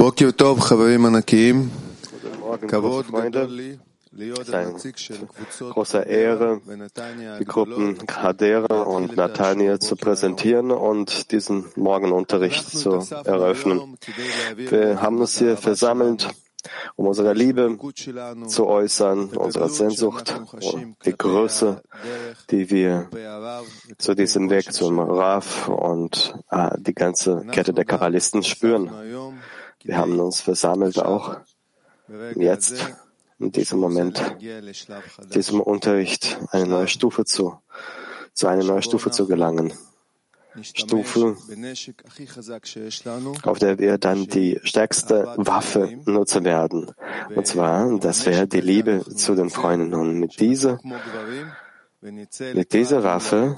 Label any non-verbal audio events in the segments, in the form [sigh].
Guten Morgen, Chavarim Anakim. Es ist eine große Ehre, die Gruppen Hadera und Natania zu präsentieren und diesen Morgenunterricht zu eröffnen. Wir haben uns hier versammelt, um unsere Liebe zu äußern, unsere Sehnsucht und die Größe, die wir zu diesem Weg zum Raf und äh, die ganze Kette der Kabbalisten spüren. Wir haben uns versammelt auch jetzt, in diesem Moment, diesem Unterricht eine neue Stufe zu, zu einer neuen Stufe zu gelangen. Stufe, auf der wir dann die stärkste Waffe nutzen werden. Und zwar, das wäre die Liebe zu den Freunden. Und mit dieser, mit dieser Waffe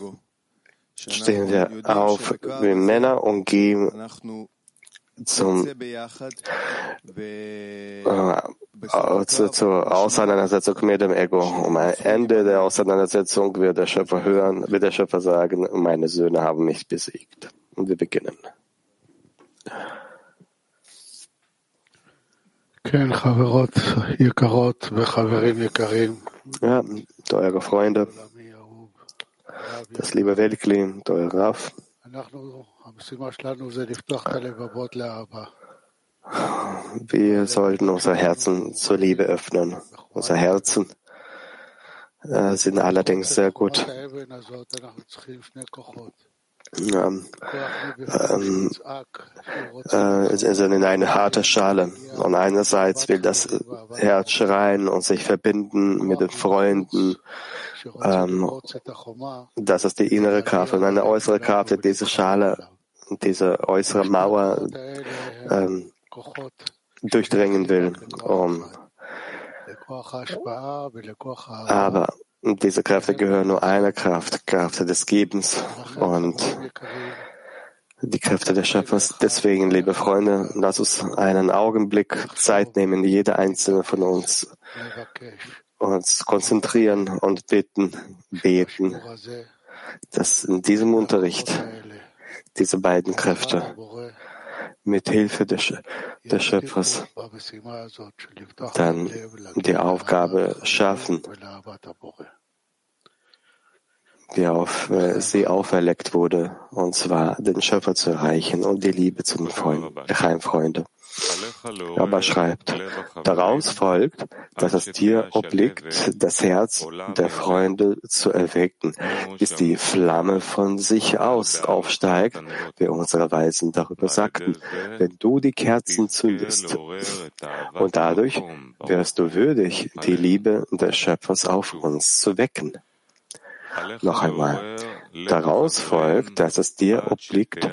stehen wir auf wie Männer und gehen zum, äh, zu, zur Auseinandersetzung mit dem Ego. Um ein Ende der Auseinandersetzung wird der Schöpfer hören, wird der Schöpfer sagen, meine Söhne haben mich besiegt. Und wir beginnen. Ja, teure Freunde, das liebe Weltkli, teuer Raf. Wir sollten unser Herzen zur Liebe öffnen. Unser Herzen äh, sind allerdings sehr gut. Ähm, ähm, äh, sind in eine harte Schale. Und einerseits will das Herz schreien und sich verbinden mit den Freunden. Ähm, das ist die innere Kraft. Und eine äußere Kraft, diese Schale, diese äußere Mauer ähm, durchdringen will. Um, aber diese Kräfte gehören nur einer Kraft, Kraft des Gebens und die Kräfte des Schöpfers. Deswegen, liebe Freunde, lass uns einen Augenblick Zeit nehmen, jeder einzelne von uns, uns konzentrieren und bitten, beten, dass in diesem Unterricht diese beiden Kräfte mit Hilfe des, des Schöpfers dann die Aufgabe schaffen, die auf äh, sie auferlegt wurde, und zwar den Schöpfer zu erreichen und die Liebe zu den Freunden, Aber schreibt, daraus folgt, dass es dir obliegt, das Herz der Freunde zu erwecken, bis die Flamme von sich aus aufsteigt, wie unsere Weisen darüber sagten, wenn du die Kerzen zündest. Und dadurch wirst du würdig, die Liebe des Schöpfers auf uns zu wecken. Noch einmal. Daraus folgt, dass es dir obliegt,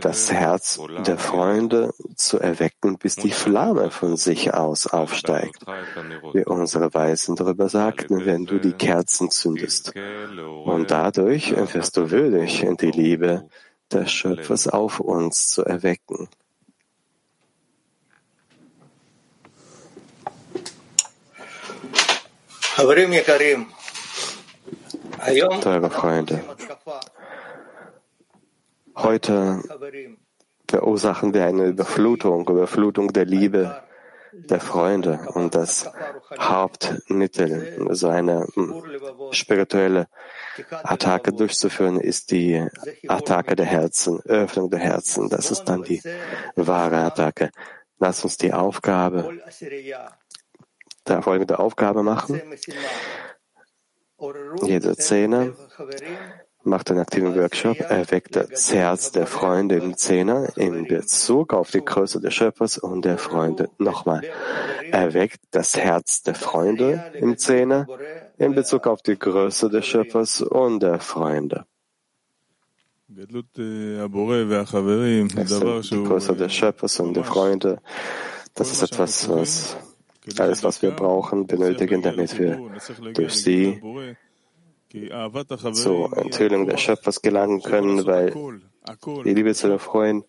das Herz der Freunde zu erwecken, bis die Flamme von sich aus aufsteigt. Wie unsere Weisen darüber sagten, wenn du die Kerzen zündest. Und dadurch wirst du würdig, die Liebe des Schöpfers auf uns zu erwecken. Teure Freunde, heute verursachen wir eine Überflutung, Überflutung der Liebe der Freunde. Und das Hauptmittel, so eine hm, spirituelle Attacke durchzuführen, ist die Attacke der Herzen, Öffnung der Herzen. Das ist dann die wahre Attacke. Lass uns die Aufgabe, der folgende Aufgabe machen. Jede Zehner macht einen aktiven Workshop, erweckt das Herz der Freunde im Zehner in Bezug auf die Größe des Schöpfers und der Freunde. Nochmal, erweckt das Herz der Freunde im Zehner in Bezug auf die Größe des Schöpfers und der Freunde. die Größe des Schöpfers und der Freunde, das ist etwas, was alles, was wir brauchen, benötigen, damit wir durch sie zur Enthüllung des Schöpfers gelangen können, weil die Liebe zu den Freunden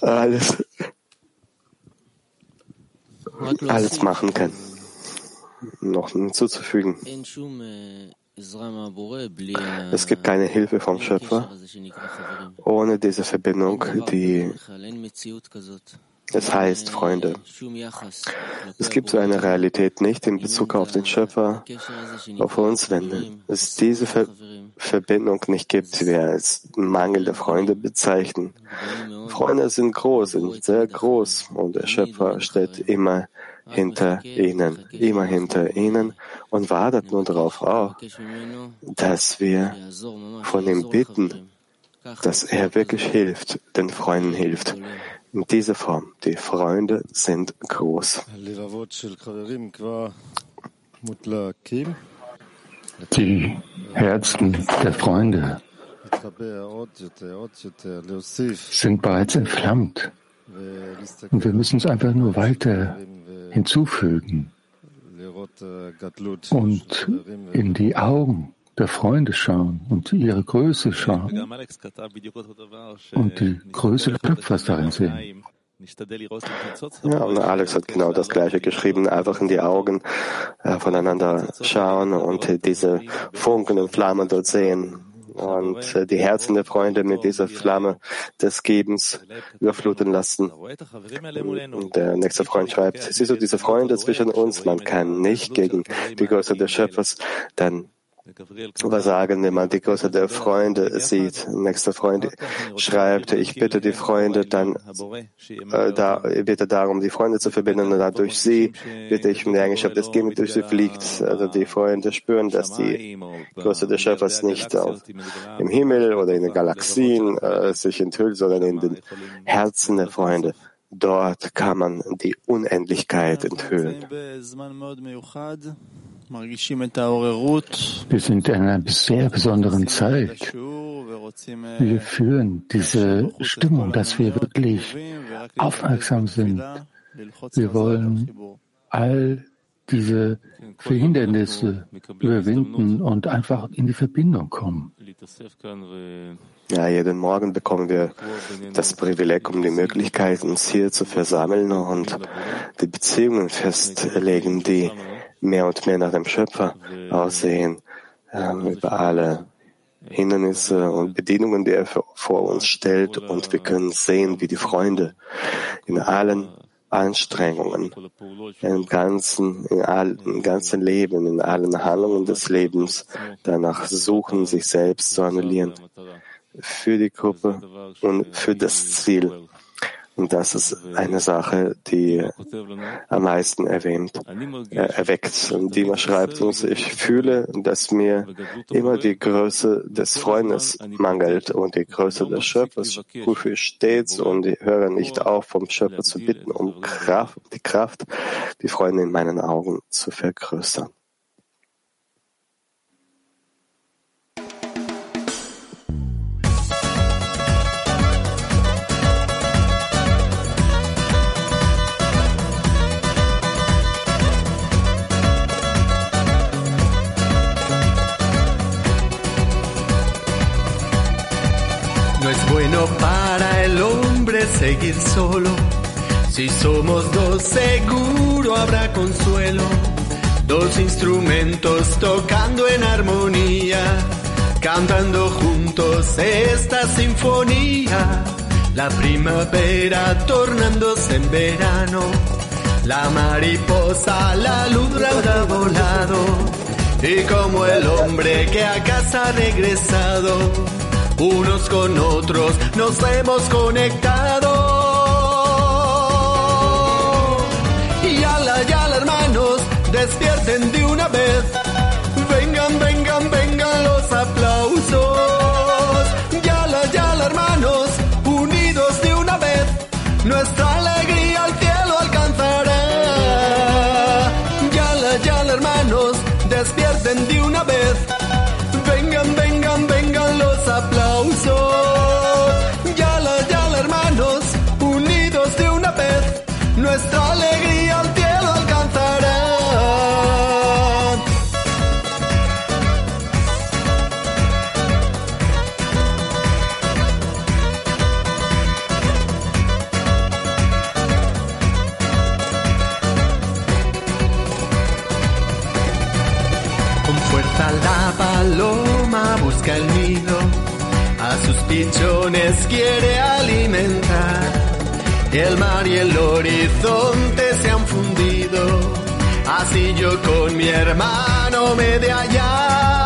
alles, alles machen kann. Noch hinzuzufügen. Es gibt keine Hilfe vom Schöpfer ohne diese Verbindung, die es heißt, Freunde, es gibt so eine Realität nicht in Bezug auf den Schöpfer, auf uns, wenn es diese Ver Verbindung nicht gibt, wie wir als Mangel der Freunde bezeichnen. Freunde sind groß, sind sehr groß und der Schöpfer steht immer hinter ihnen, immer hinter ihnen und wartet nur darauf auch, dass wir von ihm bitten, dass er wirklich hilft, den Freunden hilft in dieser Form. Die Freunde sind groß. Die Herzen der Freunde sind bereits entflammt. Und wir müssen es einfach nur weiter hinzufügen und in die Augen der Freunde schauen und ihre Größe schauen und die Größe des Schöpfers darin sehen. Ja, und Alex hat genau das Gleiche geschrieben, einfach in die Augen äh, voneinander schauen und diese Funken und Flammen dort sehen und äh, die Herzen der Freunde mit dieser Flamme des Gebens überfluten lassen. Und der nächste Freund schreibt, siehst du diese Freunde zwischen uns, man kann nicht gegen die Größe des Schöpfers dann was sagen, wenn man die Größe der Freunde sieht? Nächster Freund schreibt, ich bitte die Freunde dann, äh, da, bitte darum, die Freunde zu verbinden und dadurch sie bitte ich um die Eigenschaft des Gebens durch sie fliegt. Also die Freunde spüren, dass die Größe des Schöpfers nicht auf, im Himmel oder in den Galaxien äh, sich enthüllt, sondern in den Herzen der Freunde. Dort kann man die Unendlichkeit enthüllen. Wir sind in einer sehr besonderen Zeit. Wir führen diese Stimmung, dass wir wirklich aufmerksam sind. Wir wollen all diese Verhindernisse überwinden und einfach in die Verbindung kommen. Ja, jeden Morgen bekommen wir das Privileg, um die Möglichkeit, uns hier zu versammeln und die Beziehungen festlegen, die mehr und mehr nach dem Schöpfer aussehen, ähm, über alle Hindernisse und Bedienungen, die er vor uns stellt. Und wir können sehen, wie die Freunde in allen Anstrengungen, im ganzen, in all, im ganzen Leben, in allen Handlungen des Lebens danach suchen, sich selbst zu annullieren für die Gruppe und für das Ziel. Und das ist eine Sache, die am meisten erwähnt, äh, erweckt. Und Dima schreibt uns, ich fühle, dass mir immer die Größe des Freundes mangelt und die Größe des Schöpfers prüfe ich stets und ich höre nicht auf, vom Schöpfer zu bitten, um Kraft, die Kraft, die Freunde in meinen Augen zu vergrößern. Seguir solo. Si somos dos, seguro habrá consuelo. Dos instrumentos tocando en armonía, cantando juntos esta sinfonía. La primavera tornándose en verano, la mariposa la luz habrá volado, y como el hombre que a casa ha regresado, unos con otros nos hemos conectado. Despierten de una vez, vengan, vengan, vengan paloma busca el nido, a sus pichones quiere alimentar. El mar y el horizonte se han fundido, así yo con mi hermano me de hallar.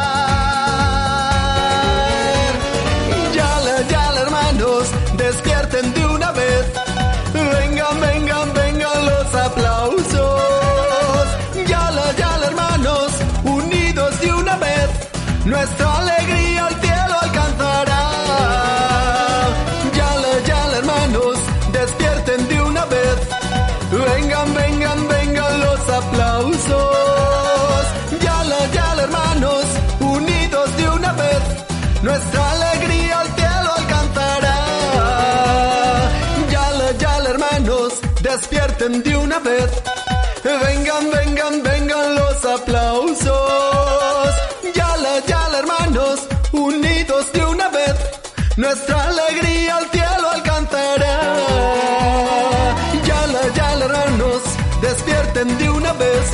Nuestra alegría al cielo alcanzará. Yala, yala, hermanos, despierten de una vez. Vengan, vengan, vengan los aplausos. Yala, yala, hermanos, unidos de una vez. Nuestra alegría al cielo alcanzará. Yala, yala, hermanos, despierten de una vez. Vengan, vengan, vengan los aplausos. nuestra alegría al cielo alcanzará. Yala, yala, hermanos, despierten de una vez.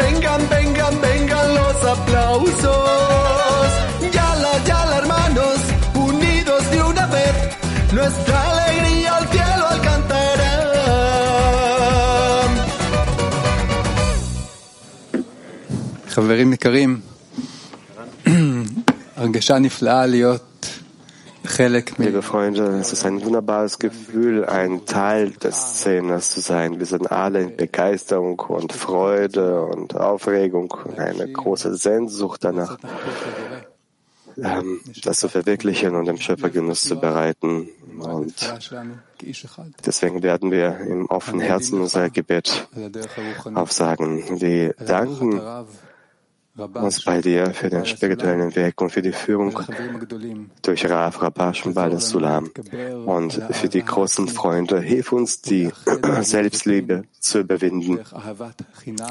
Vengan, vengan, vengan los aplausos. Yala, yala, hermanos, unidos de una vez, nuestra alegría al cielo alcanzará. חברים יקרים, הרגשה נפלאה להיות Liebe Freunde, es ist ein wunderbares Gefühl, ein Teil des Szeners zu sein. Wir sind alle in Begeisterung und Freude und Aufregung und eine große Sehnsucht danach, ähm, das zu verwirklichen und dem Schöpfer Genuss zu bereiten. Und deswegen werden wir im offenen Herzen unser Gebet aufsagen. Wir danken uns bei dir für den spirituellen Weg und für die Führung durch Rav, Rabash und Bal Sulam und für die großen Freunde. Hilf uns, die [clears throat] Selbstliebe zu überwinden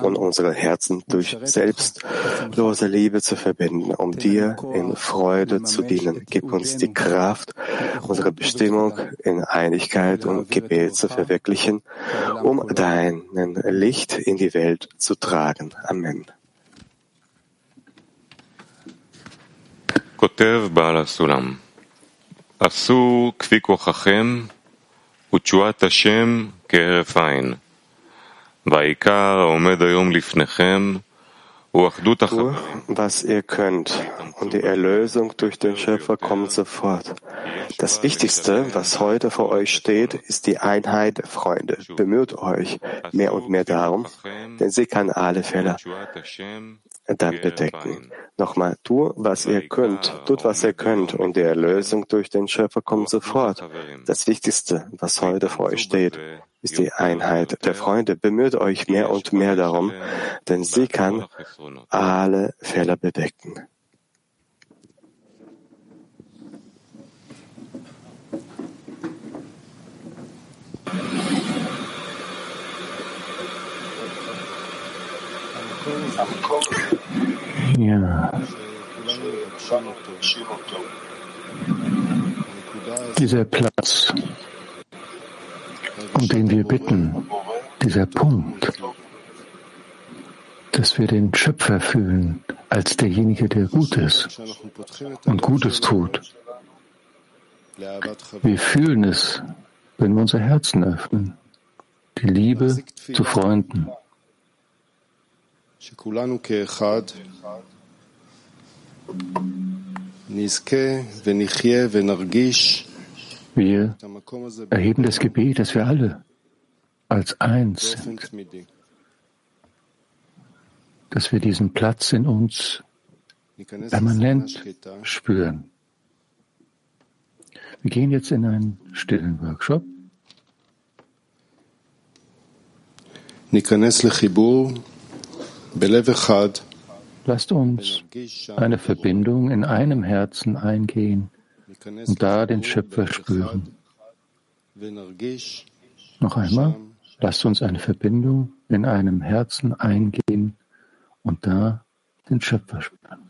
und unsere Herzen durch selbstlose Liebe zu verbinden, um dir in Freude zu dienen. Gib uns die Kraft, unsere Bestimmung in Einigkeit und Gebet zu verwirklichen, um dein Licht in die Welt zu tragen. Amen. כותב בעל הסולם, עשו כפי כוחכם ותשועת השם כהרף עין. והעיקר העומד היום לפניכם was ihr könnt, und die Erlösung durch den Schöpfer kommt sofort. Das Wichtigste, was heute vor euch steht, ist die Einheit Freunde. Bemüht euch mehr und mehr darum, denn sie kann alle Fälle dann bedecken. Nochmal, tu, was ihr könnt, tut, was ihr könnt, und die Erlösung durch den Schöpfer kommt sofort. Das Wichtigste, was heute vor euch steht, ist die Einheit der Freunde. Bemüht euch mehr und mehr darum, denn sie kann alle Fehler bedecken. Ja. Dieser Platz, um den wir bitten, dieser Punkt, dass wir den Schöpfer fühlen als derjenige, der gut ist und Gutes tut. Wir fühlen es, wenn wir unser Herzen öffnen. Die Liebe zu Freunden. Wir erheben das Gebet, dass wir alle als eins sind, dass wir diesen Platz in uns permanent spüren. Wir gehen jetzt in einen stillen Workshop. Lasst uns eine Verbindung in einem Herzen eingehen und da den Schöpfer spüren. Noch einmal, lasst uns eine Verbindung in einem Herzen eingehen und da den Schöpfer spüren.